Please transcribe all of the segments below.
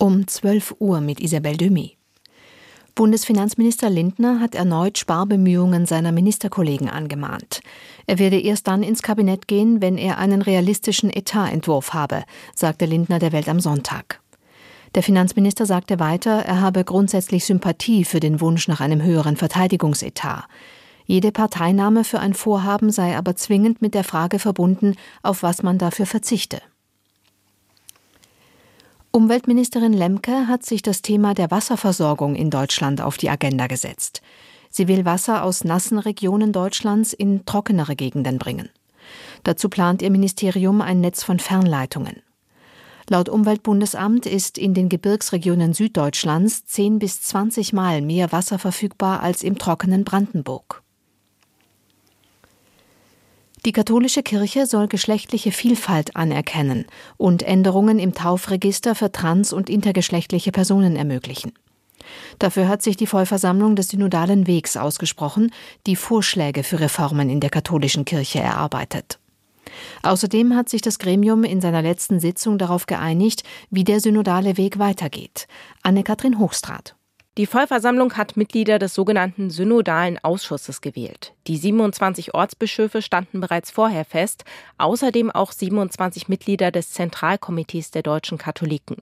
Um 12 Uhr mit Isabel Demy. Bundesfinanzminister Lindner hat erneut Sparbemühungen seiner Ministerkollegen angemahnt. Er werde erst dann ins Kabinett gehen, wenn er einen realistischen Etatentwurf habe, sagte Lindner der Welt am Sonntag. Der Finanzminister sagte weiter, er habe grundsätzlich Sympathie für den Wunsch nach einem höheren Verteidigungsetat. Jede Parteinahme für ein Vorhaben sei aber zwingend mit der Frage verbunden, auf was man dafür verzichte. Umweltministerin Lemke hat sich das Thema der Wasserversorgung in Deutschland auf die Agenda gesetzt. Sie will Wasser aus nassen Regionen Deutschlands in trockenere Gegenden bringen. Dazu plant ihr Ministerium ein Netz von Fernleitungen. Laut Umweltbundesamt ist in den Gebirgsregionen Süddeutschlands 10 bis 20 Mal mehr Wasser verfügbar als im trockenen Brandenburg. Die katholische Kirche soll geschlechtliche Vielfalt anerkennen und Änderungen im Taufregister für trans- und intergeschlechtliche Personen ermöglichen. Dafür hat sich die Vollversammlung des Synodalen Wegs ausgesprochen, die Vorschläge für Reformen in der katholischen Kirche erarbeitet. Außerdem hat sich das Gremium in seiner letzten Sitzung darauf geeinigt, wie der synodale Weg weitergeht. Anne-Kathrin Hochstrat. Die Vollversammlung hat Mitglieder des sogenannten Synodalen Ausschusses gewählt. Die 27 Ortsbischöfe standen bereits vorher fest, außerdem auch 27 Mitglieder des Zentralkomitees der deutschen Katholiken.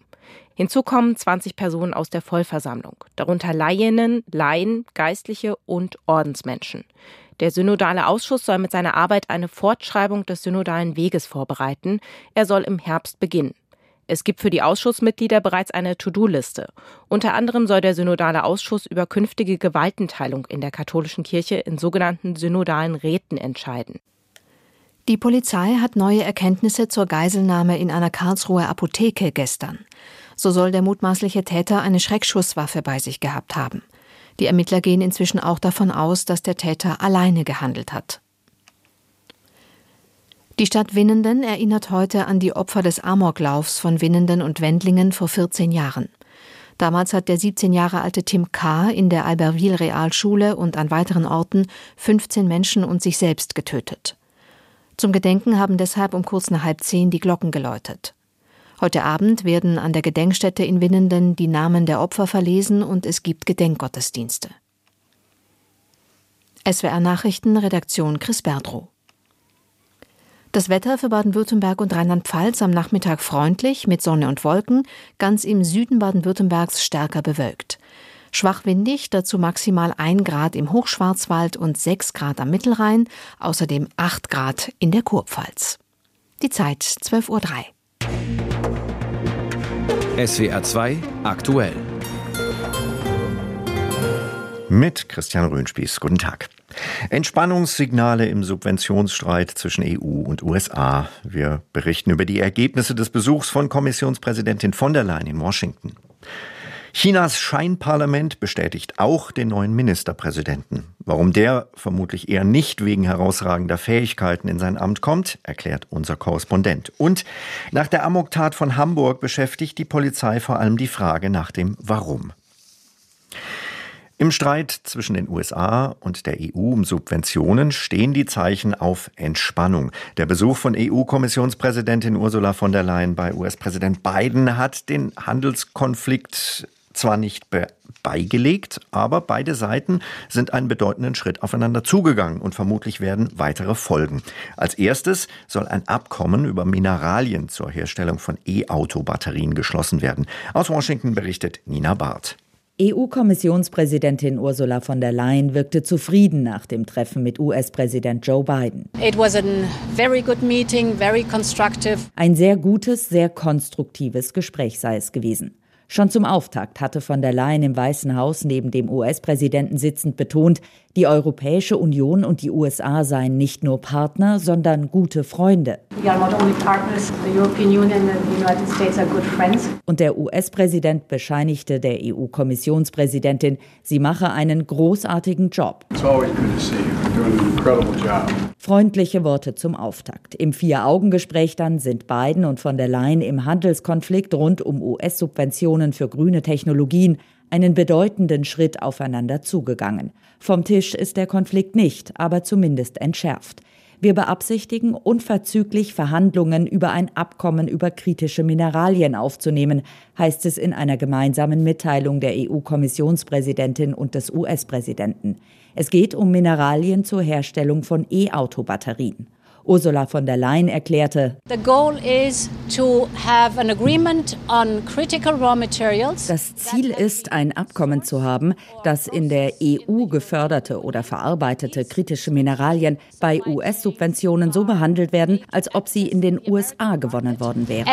Hinzu kommen 20 Personen aus der Vollversammlung, darunter Laien, Laien, Geistliche und Ordensmenschen. Der synodale Ausschuss soll mit seiner Arbeit eine Fortschreibung des synodalen Weges vorbereiten. Er soll im Herbst beginnen. Es gibt für die Ausschussmitglieder bereits eine To-Do-Liste. Unter anderem soll der Synodale Ausschuss über künftige Gewaltenteilung in der katholischen Kirche in sogenannten synodalen Räten entscheiden. Die Polizei hat neue Erkenntnisse zur Geiselnahme in einer Karlsruher Apotheke gestern. So soll der mutmaßliche Täter eine Schreckschusswaffe bei sich gehabt haben. Die Ermittler gehen inzwischen auch davon aus, dass der Täter alleine gehandelt hat. Die Stadt Winnenden erinnert heute an die Opfer des Amoklaufs von Winnenden und Wendlingen vor 14 Jahren. Damals hat der 17 Jahre alte Tim K. in der Albertville Realschule und an weiteren Orten 15 Menschen und sich selbst getötet. Zum Gedenken haben deshalb um kurz nach halb zehn die Glocken geläutet. Heute Abend werden an der Gedenkstätte in Winnenden die Namen der Opfer verlesen und es gibt Gedenkgottesdienste. SWR Nachrichten Redaktion Chris Berdrow das Wetter für Baden-Württemberg und Rheinland-Pfalz am Nachmittag freundlich mit Sonne und Wolken, ganz im Süden Baden-Württembergs stärker bewölkt. Schwach windig, dazu maximal 1 Grad im Hochschwarzwald und 6 Grad am Mittelrhein, außerdem 8 Grad in der Kurpfalz. Die Zeit 12.03 Uhr. SWR 2 aktuell. Mit Christian Röhnspieß. Guten Tag. Entspannungssignale im Subventionsstreit zwischen EU und USA. Wir berichten über die Ergebnisse des Besuchs von Kommissionspräsidentin von der Leyen in Washington. Chinas Scheinparlament bestätigt auch den neuen Ministerpräsidenten. Warum der vermutlich eher nicht wegen herausragender Fähigkeiten in sein Amt kommt, erklärt unser Korrespondent. Und nach der Amoktat von Hamburg beschäftigt die Polizei vor allem die Frage nach dem Warum. Im Streit zwischen den USA und der EU um Subventionen stehen die Zeichen auf Entspannung. Der Besuch von EU-Kommissionspräsidentin Ursula von der Leyen bei US-Präsident Biden hat den Handelskonflikt zwar nicht beigelegt, aber beide Seiten sind einen bedeutenden Schritt aufeinander zugegangen und vermutlich werden weitere folgen. Als erstes soll ein Abkommen über Mineralien zur Herstellung von E-Auto-Batterien geschlossen werden. Aus Washington berichtet Nina Barth. EU-Kommissionspräsidentin Ursula von der Leyen wirkte zufrieden nach dem Treffen mit US-Präsident Joe Biden. Meeting, Ein sehr gutes, sehr konstruktives Gespräch sei es gewesen. Schon zum Auftakt hatte von der Leyen im Weißen Haus neben dem US-Präsidenten sitzend betont, die Europäische Union und die USA seien nicht nur Partner, sondern gute Freunde. Und der US-Präsident bescheinigte der EU-Kommissionspräsidentin, sie mache einen großartigen Job. Freundliche Worte zum Auftakt. Im Vier-Augen-Gespräch dann sind Biden und von der Leyen im Handelskonflikt rund um US-Subventionen für grüne Technologien einen bedeutenden Schritt aufeinander zugegangen. Vom Tisch ist der Konflikt nicht, aber zumindest entschärft. Wir beabsichtigen, unverzüglich Verhandlungen über ein Abkommen über kritische Mineralien aufzunehmen, heißt es in einer gemeinsamen Mitteilung der EU-Kommissionspräsidentin und des US-Präsidenten. Es geht um Mineralien zur Herstellung von E-Auto-Batterien. Ursula von der Leyen erklärte, das Ziel ist, ein Abkommen zu haben, das in der EU geförderte oder verarbeitete kritische Mineralien bei US-Subventionen so behandelt werden, als ob sie in den USA gewonnen worden wären.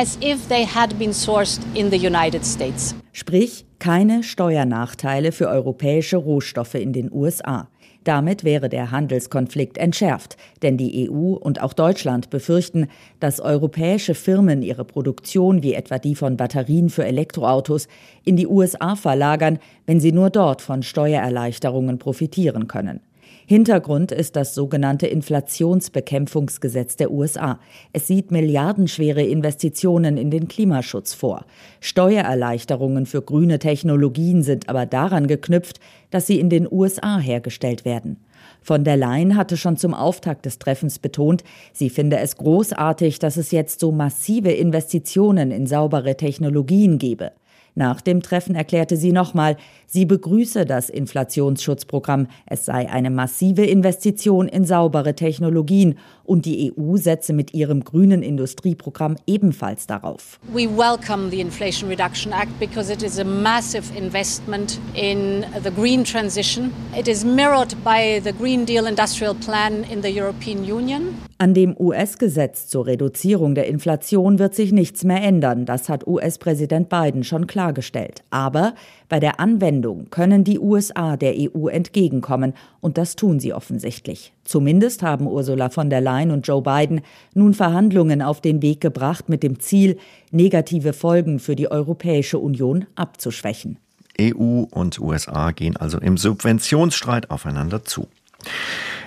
Sprich, keine Steuernachteile für europäische Rohstoffe in den USA. Damit wäre der Handelskonflikt entschärft, denn die EU und auch Deutschland befürchten, dass europäische Firmen ihre Produktion, wie etwa die von Batterien für Elektroautos, in die USA verlagern, wenn sie nur dort von Steuererleichterungen profitieren können. Hintergrund ist das sogenannte Inflationsbekämpfungsgesetz der USA. Es sieht milliardenschwere Investitionen in den Klimaschutz vor. Steuererleichterungen für grüne Technologien sind aber daran geknüpft, dass sie in den USA hergestellt werden. Von der Leyen hatte schon zum Auftakt des Treffens betont, sie finde es großartig, dass es jetzt so massive Investitionen in saubere Technologien gebe. Nach dem Treffen erklärte sie nochmal, sie begrüße das Inflationsschutzprogramm. Es sei eine massive Investition in saubere Technologien und die EU setze mit ihrem grünen Industrieprogramm ebenfalls darauf. We welcome the Inflation Reduction Act because it is a massive investment in the green transition. It is mirrored by the Green Deal Industrial Plan in the European Union. An dem US-Gesetz zur Reduzierung der Inflation wird sich nichts mehr ändern. Das hat US-Präsident Biden schon klargestellt. Aber bei der Anwendung können die USA der EU entgegenkommen. Und das tun sie offensichtlich. Zumindest haben Ursula von der Leyen und Joe Biden nun Verhandlungen auf den Weg gebracht mit dem Ziel, negative Folgen für die Europäische Union abzuschwächen. EU und USA gehen also im Subventionsstreit aufeinander zu.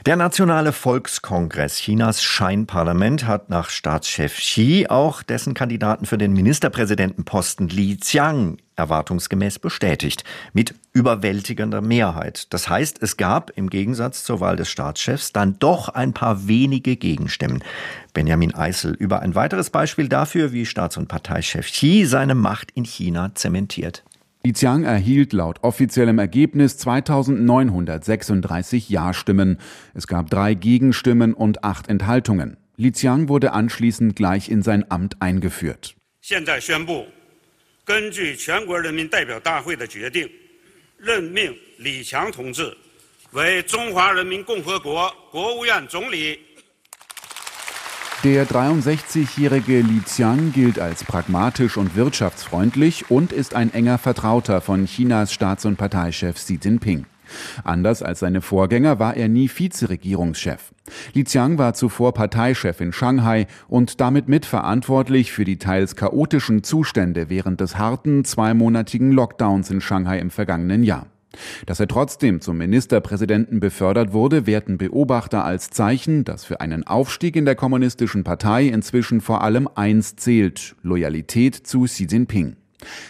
Der Nationale Volkskongress Chinas Scheinparlament hat nach Staatschef Xi auch dessen Kandidaten für den Ministerpräsidentenposten Li Qiang erwartungsgemäß bestätigt, mit überwältigender Mehrheit. Das heißt, es gab im Gegensatz zur Wahl des Staatschefs dann doch ein paar wenige Gegenstimmen. Benjamin Eisel über ein weiteres Beispiel dafür, wie Staats- und Parteichef Xi seine Macht in China zementiert. Li Qiang erhielt laut offiziellem Ergebnis 2936 Ja-Stimmen. Es gab drei Gegenstimmen und acht Enthaltungen. Li Qiang wurde anschließend gleich in sein Amt eingeführt. 现在宣布，根据全国人民代表大会的决定，任命李强同志为中华人民共和国国务院总理。 der 63-jährige Li Qiang gilt als pragmatisch und wirtschaftsfreundlich und ist ein enger Vertrauter von Chinas Staats- und Parteichef Xi Jinping. Anders als seine Vorgänger war er nie Vizeregierungschef. Li Qiang war zuvor Parteichef in Shanghai und damit mitverantwortlich für die teils chaotischen Zustände während des harten zweimonatigen Lockdowns in Shanghai im vergangenen Jahr. Dass er trotzdem zum Ministerpräsidenten befördert wurde, werten Beobachter als Zeichen, dass für einen Aufstieg in der kommunistischen Partei inzwischen vor allem eins zählt, Loyalität zu Xi Jinping.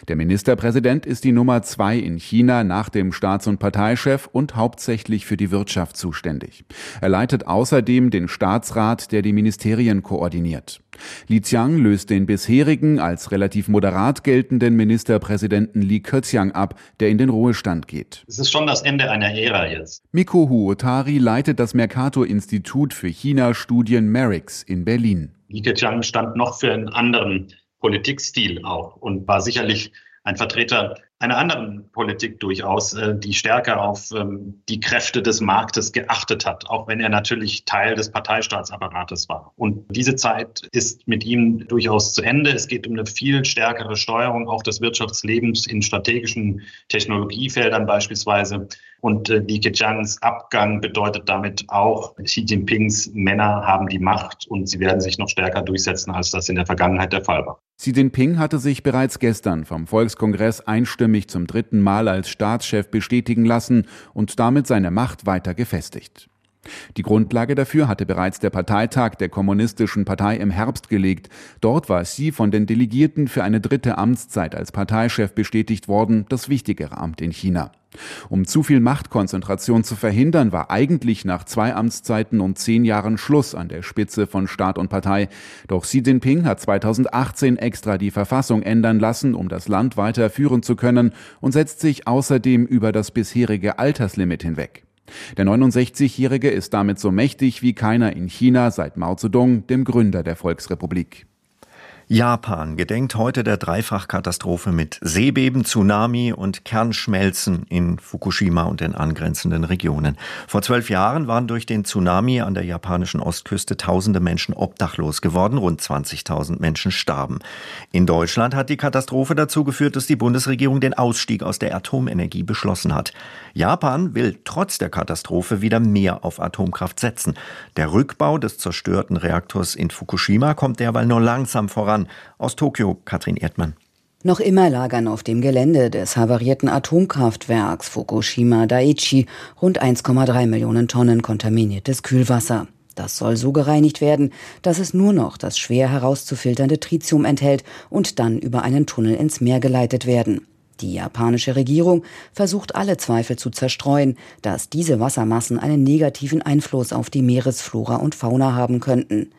Der Ministerpräsident ist die Nummer zwei in China nach dem Staats- und Parteichef und hauptsächlich für die Wirtschaft zuständig. Er leitet außerdem den Staatsrat, der die Ministerien koordiniert. Li Qiang löst den bisherigen als relativ moderat geltenden Ministerpräsidenten Li Keqiang ab, der in den Ruhestand geht. Es ist schon das Ende einer Ära jetzt. Miko Huotari leitet das Mercator-Institut für China-Studien MERIX in Berlin. Li Keqiang stand noch für einen anderen Politikstil auch und war sicherlich ein Vertreter einer anderen Politik durchaus, äh, die stärker auf ähm, die Kräfte des Marktes geachtet hat, auch wenn er natürlich Teil des Parteistaatsappparates war. Und diese Zeit ist mit ihm durchaus zu Ende. Es geht um eine viel stärkere Steuerung auch des Wirtschaftslebens in strategischen Technologiefeldern beispielsweise. Und äh, Li Keqiangs Abgang bedeutet damit auch, Xi Jinpings Männer haben die Macht und sie werden sich noch stärker durchsetzen, als das in der Vergangenheit der Fall war. Xi Jinping hatte sich bereits gestern vom Volkskongress einstimmig zum dritten Mal als Staatschef bestätigen lassen und damit seine Macht weiter gefestigt. Die Grundlage dafür hatte bereits der Parteitag der Kommunistischen Partei im Herbst gelegt. Dort war sie von den Delegierten für eine dritte Amtszeit als Parteichef bestätigt worden, das wichtigere Amt in China. Um zu viel Machtkonzentration zu verhindern, war eigentlich nach zwei Amtszeiten und zehn Jahren Schluss an der Spitze von Staat und Partei. Doch Xi Jinping hat 2018 extra die Verfassung ändern lassen, um das Land weiter führen zu können und setzt sich außerdem über das bisherige Alterslimit hinweg. Der 69-Jährige ist damit so mächtig wie keiner in China seit Mao Zedong, dem Gründer der Volksrepublik. Japan gedenkt heute der Dreifachkatastrophe mit Seebeben, Tsunami und Kernschmelzen in Fukushima und den angrenzenden Regionen. Vor zwölf Jahren waren durch den Tsunami an der japanischen Ostküste tausende Menschen obdachlos geworden, rund 20.000 Menschen starben. In Deutschland hat die Katastrophe dazu geführt, dass die Bundesregierung den Ausstieg aus der Atomenergie beschlossen hat. Japan will trotz der Katastrophe wieder mehr auf Atomkraft setzen. Der Rückbau des zerstörten Reaktors in Fukushima kommt derweil nur langsam voran voran. Aus Tokio, Katrin Erdmann. Noch immer lagern auf dem Gelände des havarierten Atomkraftwerks Fukushima Daiichi rund 1,3 Millionen Tonnen kontaminiertes Kühlwasser. Das soll so gereinigt werden, dass es nur noch das schwer herauszufilternde Tritium enthält und dann über einen Tunnel ins Meer geleitet werden. Die japanische Regierung versucht alle Zweifel zu zerstreuen, dass diese Wassermassen einen negativen Einfluss auf die Meeresflora und Fauna haben könnten.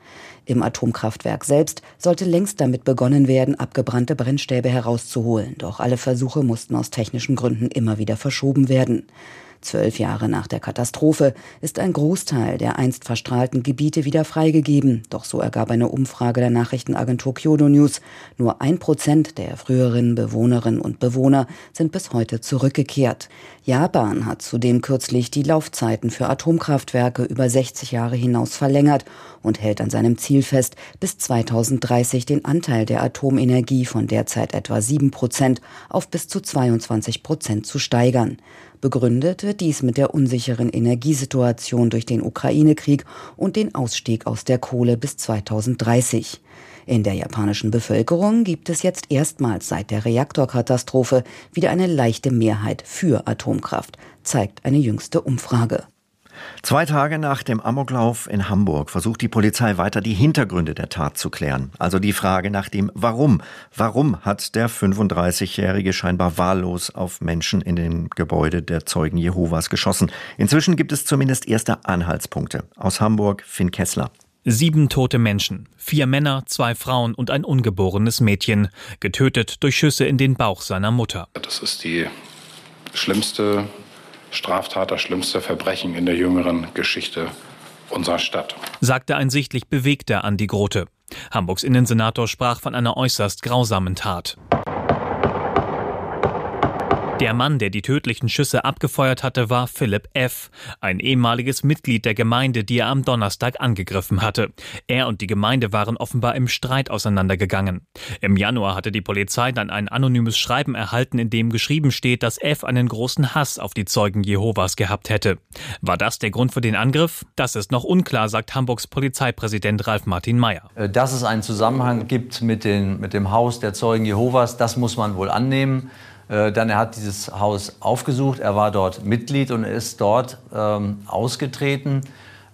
Im Atomkraftwerk selbst sollte längst damit begonnen werden, abgebrannte Brennstäbe herauszuholen, doch alle Versuche mussten aus technischen Gründen immer wieder verschoben werden. Zwölf Jahre nach der Katastrophe ist ein Großteil der einst verstrahlten Gebiete wieder freigegeben. Doch so ergab eine Umfrage der Nachrichtenagentur Kyodo News. Nur ein Prozent der früheren Bewohnerinnen und Bewohner sind bis heute zurückgekehrt. Japan hat zudem kürzlich die Laufzeiten für Atomkraftwerke über 60 Jahre hinaus verlängert und hält an seinem Ziel fest, bis 2030 den Anteil der Atomenergie von derzeit etwa 7 Prozent auf bis zu 22 Prozent zu steigern. Begründet wird dies mit der unsicheren Energiesituation durch den Ukraine-Krieg und den Ausstieg aus der Kohle bis 2030. In der japanischen Bevölkerung gibt es jetzt erstmals seit der Reaktorkatastrophe wieder eine leichte Mehrheit für Atomkraft, zeigt eine jüngste Umfrage. Zwei Tage nach dem Amoklauf in Hamburg versucht die Polizei weiter die Hintergründe der Tat zu klären. Also die Frage nach dem Warum. Warum hat der 35-Jährige scheinbar wahllos auf Menschen in dem Gebäude der Zeugen Jehovas geschossen? Inzwischen gibt es zumindest erste Anhaltspunkte. Aus Hamburg Finn Kessler. Sieben tote Menschen, vier Männer, zwei Frauen und ein ungeborenes Mädchen, getötet durch Schüsse in den Bauch seiner Mutter. Das ist die schlimmste Straftat, das schlimmste Verbrechen in der jüngeren Geschichte unserer Stadt. Sagte ein sichtlich bewegter Andi Grote. Hamburgs Innensenator sprach von einer äußerst grausamen Tat. Der Mann, der die tödlichen Schüsse abgefeuert hatte, war Philipp F., ein ehemaliges Mitglied der Gemeinde, die er am Donnerstag angegriffen hatte. Er und die Gemeinde waren offenbar im Streit auseinandergegangen. Im Januar hatte die Polizei dann ein anonymes Schreiben erhalten, in dem geschrieben steht, dass F. einen großen Hass auf die Zeugen Jehovas gehabt hätte. War das der Grund für den Angriff? Das ist noch unklar, sagt Hamburgs Polizeipräsident Ralf Martin Mayer. Äh, dass es einen Zusammenhang gibt mit, den, mit dem Haus der Zeugen Jehovas, das muss man wohl annehmen. Äh, dann er hat dieses Haus aufgesucht, er war dort Mitglied und ist dort ähm, ausgetreten.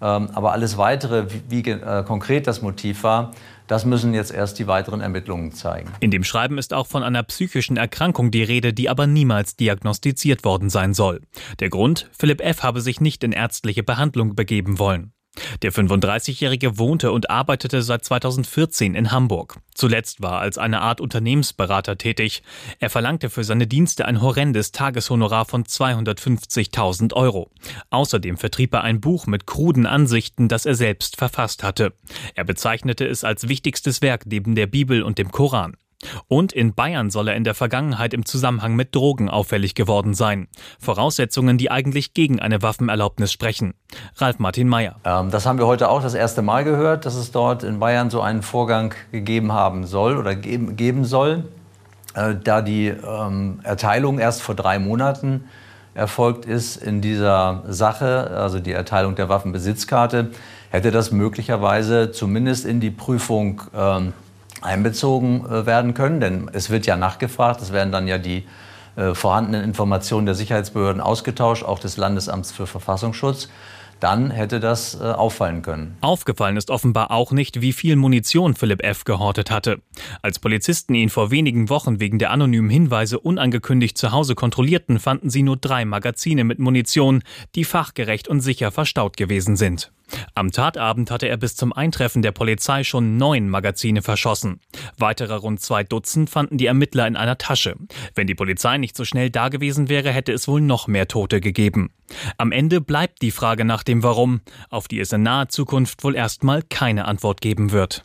Ähm, aber alles Weitere, wie, wie äh, konkret das Motiv war, das müssen jetzt erst die weiteren Ermittlungen zeigen. In dem Schreiben ist auch von einer psychischen Erkrankung die Rede, die aber niemals diagnostiziert worden sein soll. Der Grund, Philipp F. habe sich nicht in ärztliche Behandlung begeben wollen. Der 35-Jährige wohnte und arbeitete seit 2014 in Hamburg. Zuletzt war er als eine Art Unternehmensberater tätig. Er verlangte für seine Dienste ein horrendes Tageshonorar von 250.000 Euro. Außerdem vertrieb er ein Buch mit kruden Ansichten, das er selbst verfasst hatte. Er bezeichnete es als wichtigstes Werk neben der Bibel und dem Koran. Und in Bayern soll er in der Vergangenheit im Zusammenhang mit Drogen auffällig geworden sein. Voraussetzungen, die eigentlich gegen eine Waffenerlaubnis sprechen. Ralf Martin Mayer. Ähm, das haben wir heute auch das erste Mal gehört, dass es dort in Bayern so einen Vorgang gegeben haben soll oder geben, geben soll. Äh, da die ähm, Erteilung erst vor drei Monaten erfolgt ist in dieser Sache, also die Erteilung der Waffenbesitzkarte, hätte das möglicherweise zumindest in die Prüfung ähm, einbezogen äh, werden können, denn es wird ja nachgefragt, es werden dann ja die äh, vorhandenen Informationen der Sicherheitsbehörden ausgetauscht, auch des Landesamts für Verfassungsschutz. dann hätte das äh, auffallen können. Aufgefallen ist offenbar auch nicht, wie viel Munition Philipp F. gehortet hatte. Als Polizisten ihn vor wenigen Wochen wegen der anonymen Hinweise unangekündigt zu Hause kontrollierten, fanden sie nur drei Magazine mit Munition, die fachgerecht und sicher verstaut gewesen sind. Am Tatabend hatte er bis zum Eintreffen der Polizei schon neun Magazine verschossen. Weitere rund zwei Dutzend fanden die Ermittler in einer Tasche. Wenn die Polizei nicht so schnell da gewesen wäre, hätte es wohl noch mehr Tote gegeben. Am Ende bleibt die Frage nach dem Warum, auf die es in naher Zukunft wohl erstmal keine Antwort geben wird.